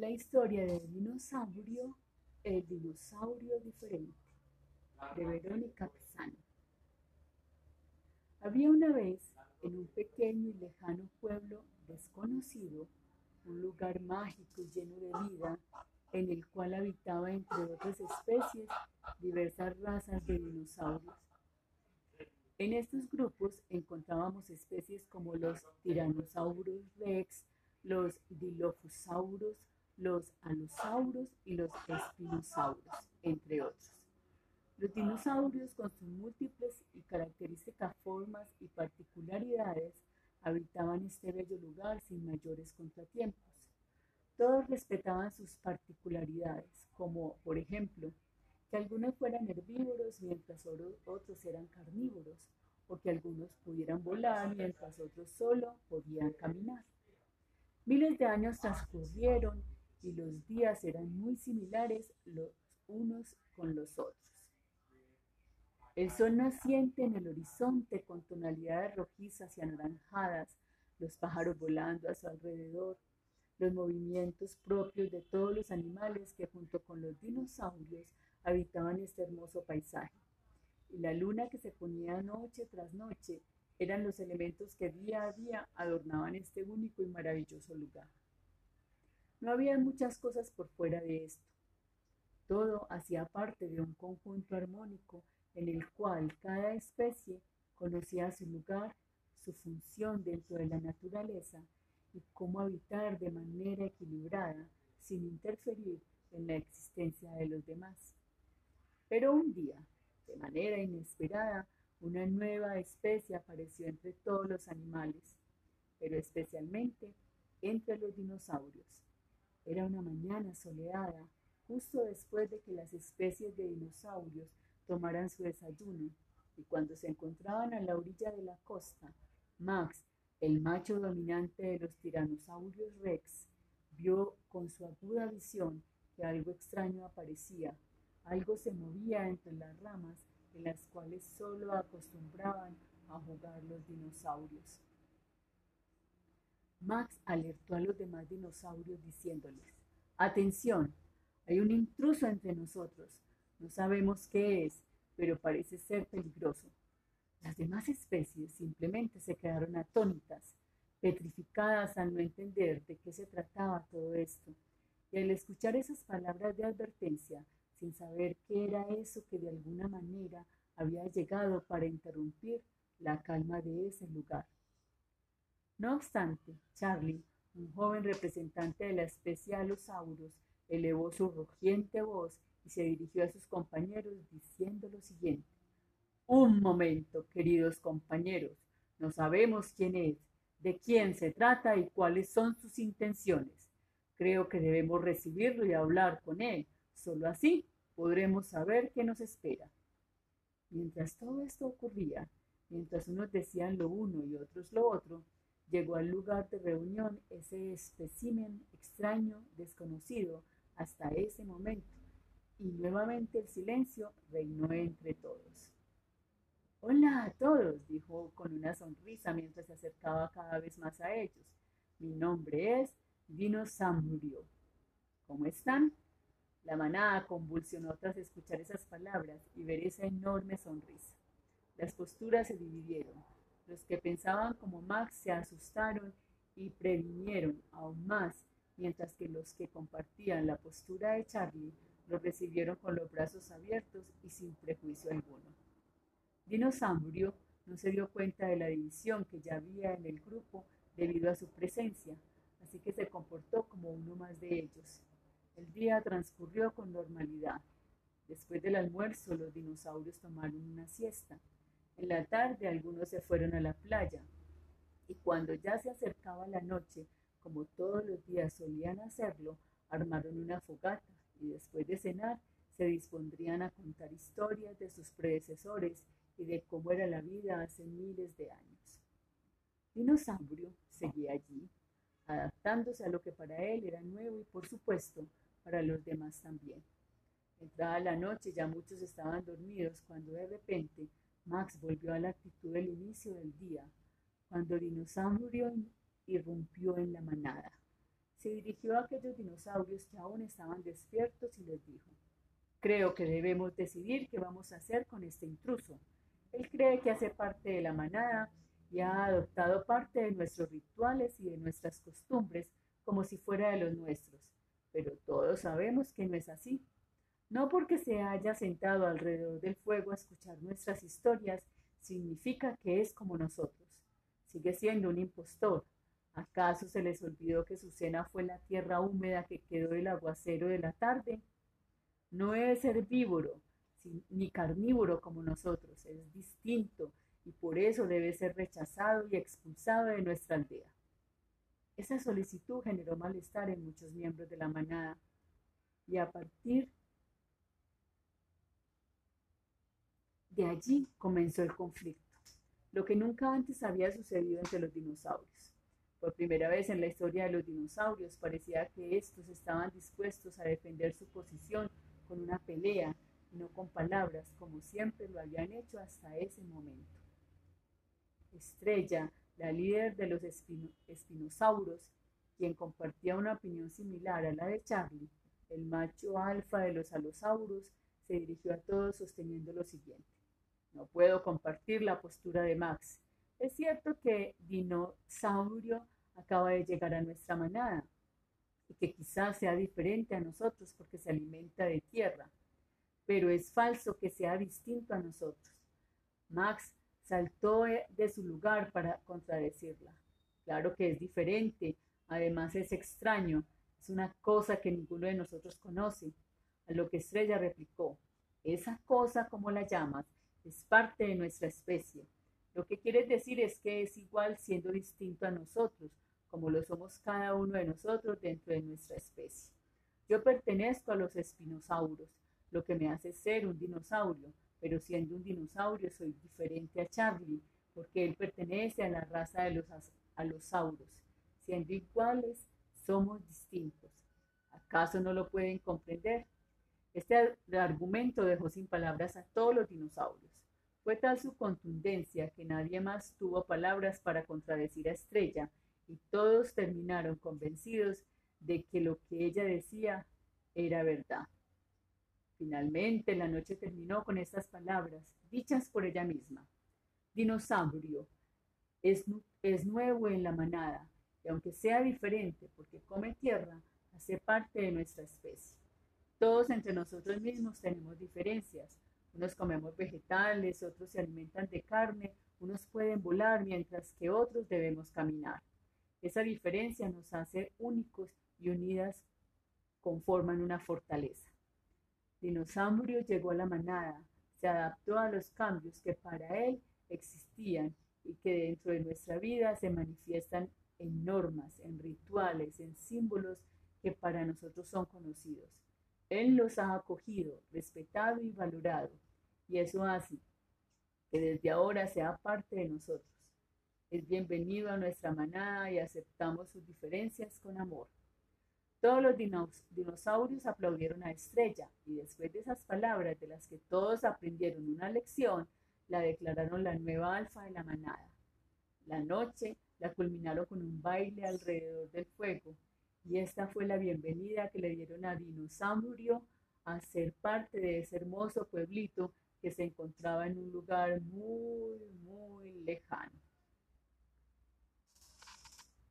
La historia del dinosaurio, el dinosaurio diferente, de Verónica Pisano. Había una vez, en un pequeño y lejano pueblo desconocido, un lugar mágico y lleno de vida, en el cual habitaba, entre otras especies, diversas razas de dinosaurios. En estos grupos encontrábamos especies como los Tyrannosaurus rex, los Dilophosaurus, los alosauros y los espinosaurios, entre otros. Los dinosaurios, con sus múltiples y características formas y particularidades, habitaban este bello lugar sin mayores contratiempos. Todos respetaban sus particularidades, como, por ejemplo, que algunos fueran herbívoros mientras otros eran carnívoros, o que algunos pudieran volar mientras otros solo podían caminar. Miles de años transcurrieron y los días eran muy similares los unos con los otros. El sol naciente en el horizonte con tonalidades rojizas y anaranjadas, los pájaros volando a su alrededor, los movimientos propios de todos los animales que junto con los dinosaurios habitaban este hermoso paisaje. Y la luna que se ponía noche tras noche eran los elementos que día a día adornaban este único y maravilloso lugar. No había muchas cosas por fuera de esto. Todo hacía parte de un conjunto armónico en el cual cada especie conocía su lugar, su función dentro de la naturaleza y cómo habitar de manera equilibrada sin interferir en la existencia de los demás. Pero un día, de manera inesperada, una nueva especie apareció entre todos los animales, pero especialmente entre los dinosaurios. Era una mañana soleada, justo después de que las especies de dinosaurios tomaran su desayuno, y cuando se encontraban a la orilla de la costa, Max, el macho dominante de los tiranosaurios rex, vio con su aguda visión que algo extraño aparecía, algo se movía entre las ramas en las cuales solo acostumbraban a jugar los dinosaurios. Max alertó a los demás dinosaurios diciéndoles, Atención, hay un intruso entre nosotros. No sabemos qué es, pero parece ser peligroso. Las demás especies simplemente se quedaron atónitas, petrificadas al no entender de qué se trataba todo esto. Y al escuchar esas palabras de advertencia, sin saber qué era eso que de alguna manera había llegado para interrumpir la calma de ese lugar. No obstante, Charlie, un joven representante de la especie Allosaurus, elevó su rugiente voz y se dirigió a sus compañeros diciendo lo siguiente. Un momento, queridos compañeros, no sabemos quién es, de quién se trata y cuáles son sus intenciones. Creo que debemos recibirlo y hablar con él. Solo así podremos saber qué nos espera. Mientras todo esto ocurría, mientras unos decían lo uno y otros lo otro, Llegó al lugar de reunión ese espécimen extraño, desconocido hasta ese momento, y nuevamente el silencio reinó entre todos. Hola a todos, dijo con una sonrisa mientras se acercaba cada vez más a ellos. Mi nombre es Dinosaurio. ¿Cómo están? La manada convulsionó tras escuchar esas palabras y ver esa enorme sonrisa. Las posturas se dividieron. Los que pensaban como Max se asustaron y previnieron aún más, mientras que los que compartían la postura de Charlie lo recibieron con los brazos abiertos y sin prejuicio alguno. Dinosaurio no se dio cuenta de la división que ya había en el grupo debido a su presencia, así que se comportó como uno más de ellos. El día transcurrió con normalidad. Después del almuerzo, los dinosaurios tomaron una siesta. En la tarde algunos se fueron a la playa y cuando ya se acercaba la noche, como todos los días solían hacerlo, armaron una fogata y después de cenar se dispondrían a contar historias de sus predecesores y de cómo era la vida hace miles de años. Dinosaurio seguía allí, adaptándose a lo que para él era nuevo y por supuesto para los demás también. Entrada la noche ya muchos estaban dormidos cuando de repente Max volvió a la actitud del inicio del día, cuando el dinosaurio irrumpió en la manada. se dirigió a aquellos dinosaurios que aún estaban despiertos y les dijo, creo que debemos decidir qué vamos a hacer con este intruso. Él cree que hace parte de la manada y ha adoptado parte de nuestros rituales y de nuestras costumbres como si fuera de los nuestros, pero todos sabemos que no es así. No porque se haya sentado alrededor del fuego a escuchar nuestras historias, significa que es como nosotros. Sigue siendo un impostor. ¿Acaso se les olvidó que su cena fue la tierra húmeda que quedó del aguacero de la tarde? No es herbívoro ni carnívoro como nosotros, es distinto y por eso debe ser rechazado y expulsado de nuestra aldea. Esa solicitud generó malestar en muchos miembros de la manada y a partir allí comenzó el conflicto, lo que nunca antes había sucedido entre los dinosaurios. Por primera vez en la historia de los dinosaurios parecía que estos estaban dispuestos a defender su posición con una pelea y no con palabras, como siempre lo habían hecho hasta ese momento. Estrella, la líder de los espinosauros, quien compartía una opinión similar a la de Charlie, el macho alfa de los alosauros, se dirigió a todos sosteniendo lo siguiente. No puedo compartir la postura de Max. Es cierto que Dinosaurio acaba de llegar a nuestra manada, y que quizás sea diferente a nosotros porque se alimenta de tierra, pero es falso que sea distinto a nosotros. Max saltó de su lugar para contradecirla. Claro que es diferente, además es extraño, es una cosa que ninguno de nosotros conoce. A lo que Estrella replicó, esa cosa, como la llamas, es parte de nuestra especie. Lo que quieres decir es que es igual siendo distinto a nosotros, como lo somos cada uno de nosotros dentro de nuestra especie. Yo pertenezco a los espinosauros, lo que me hace ser un dinosaurio, pero siendo un dinosaurio soy diferente a Charlie, porque él pertenece a la raza de los alosauros. Siendo iguales, somos distintos. ¿Acaso no lo pueden comprender? Este argumento dejó sin palabras a todos los dinosaurios. Fue tal su contundencia que nadie más tuvo palabras para contradecir a Estrella, y todos terminaron convencidos de que lo que ella decía era verdad. Finalmente la noche terminó con estas palabras, dichas por ella misma. Dinosaurio es, es nuevo en la manada, y aunque sea diferente porque come tierra, hace parte de nuestra especie. Todos entre nosotros mismos tenemos diferencias. Unos comemos vegetales, otros se alimentan de carne, unos pueden volar mientras que otros debemos caminar. Esa diferencia nos hace únicos y unidas conforman una fortaleza. Dinosaurio llegó a la manada, se adaptó a los cambios que para él existían y que dentro de nuestra vida se manifiestan en normas, en rituales, en símbolos que para nosotros son conocidos. Él los ha acogido, respetado y valorado, y eso hace que desde ahora sea parte de nosotros es bienvenido a nuestra manada y aceptamos sus diferencias con amor. Todos los dinosaurios aplaudieron a Estrella y después de esas palabras de las que todos aprendieron una lección, la declararon la nueva alfa de la manada. La noche la culminaron con un baile alrededor del fuego y esta fue la bienvenida que le dieron a Dinosaurio a ser parte de ese hermoso pueblito que se encontraba en un lugar muy, muy lejano.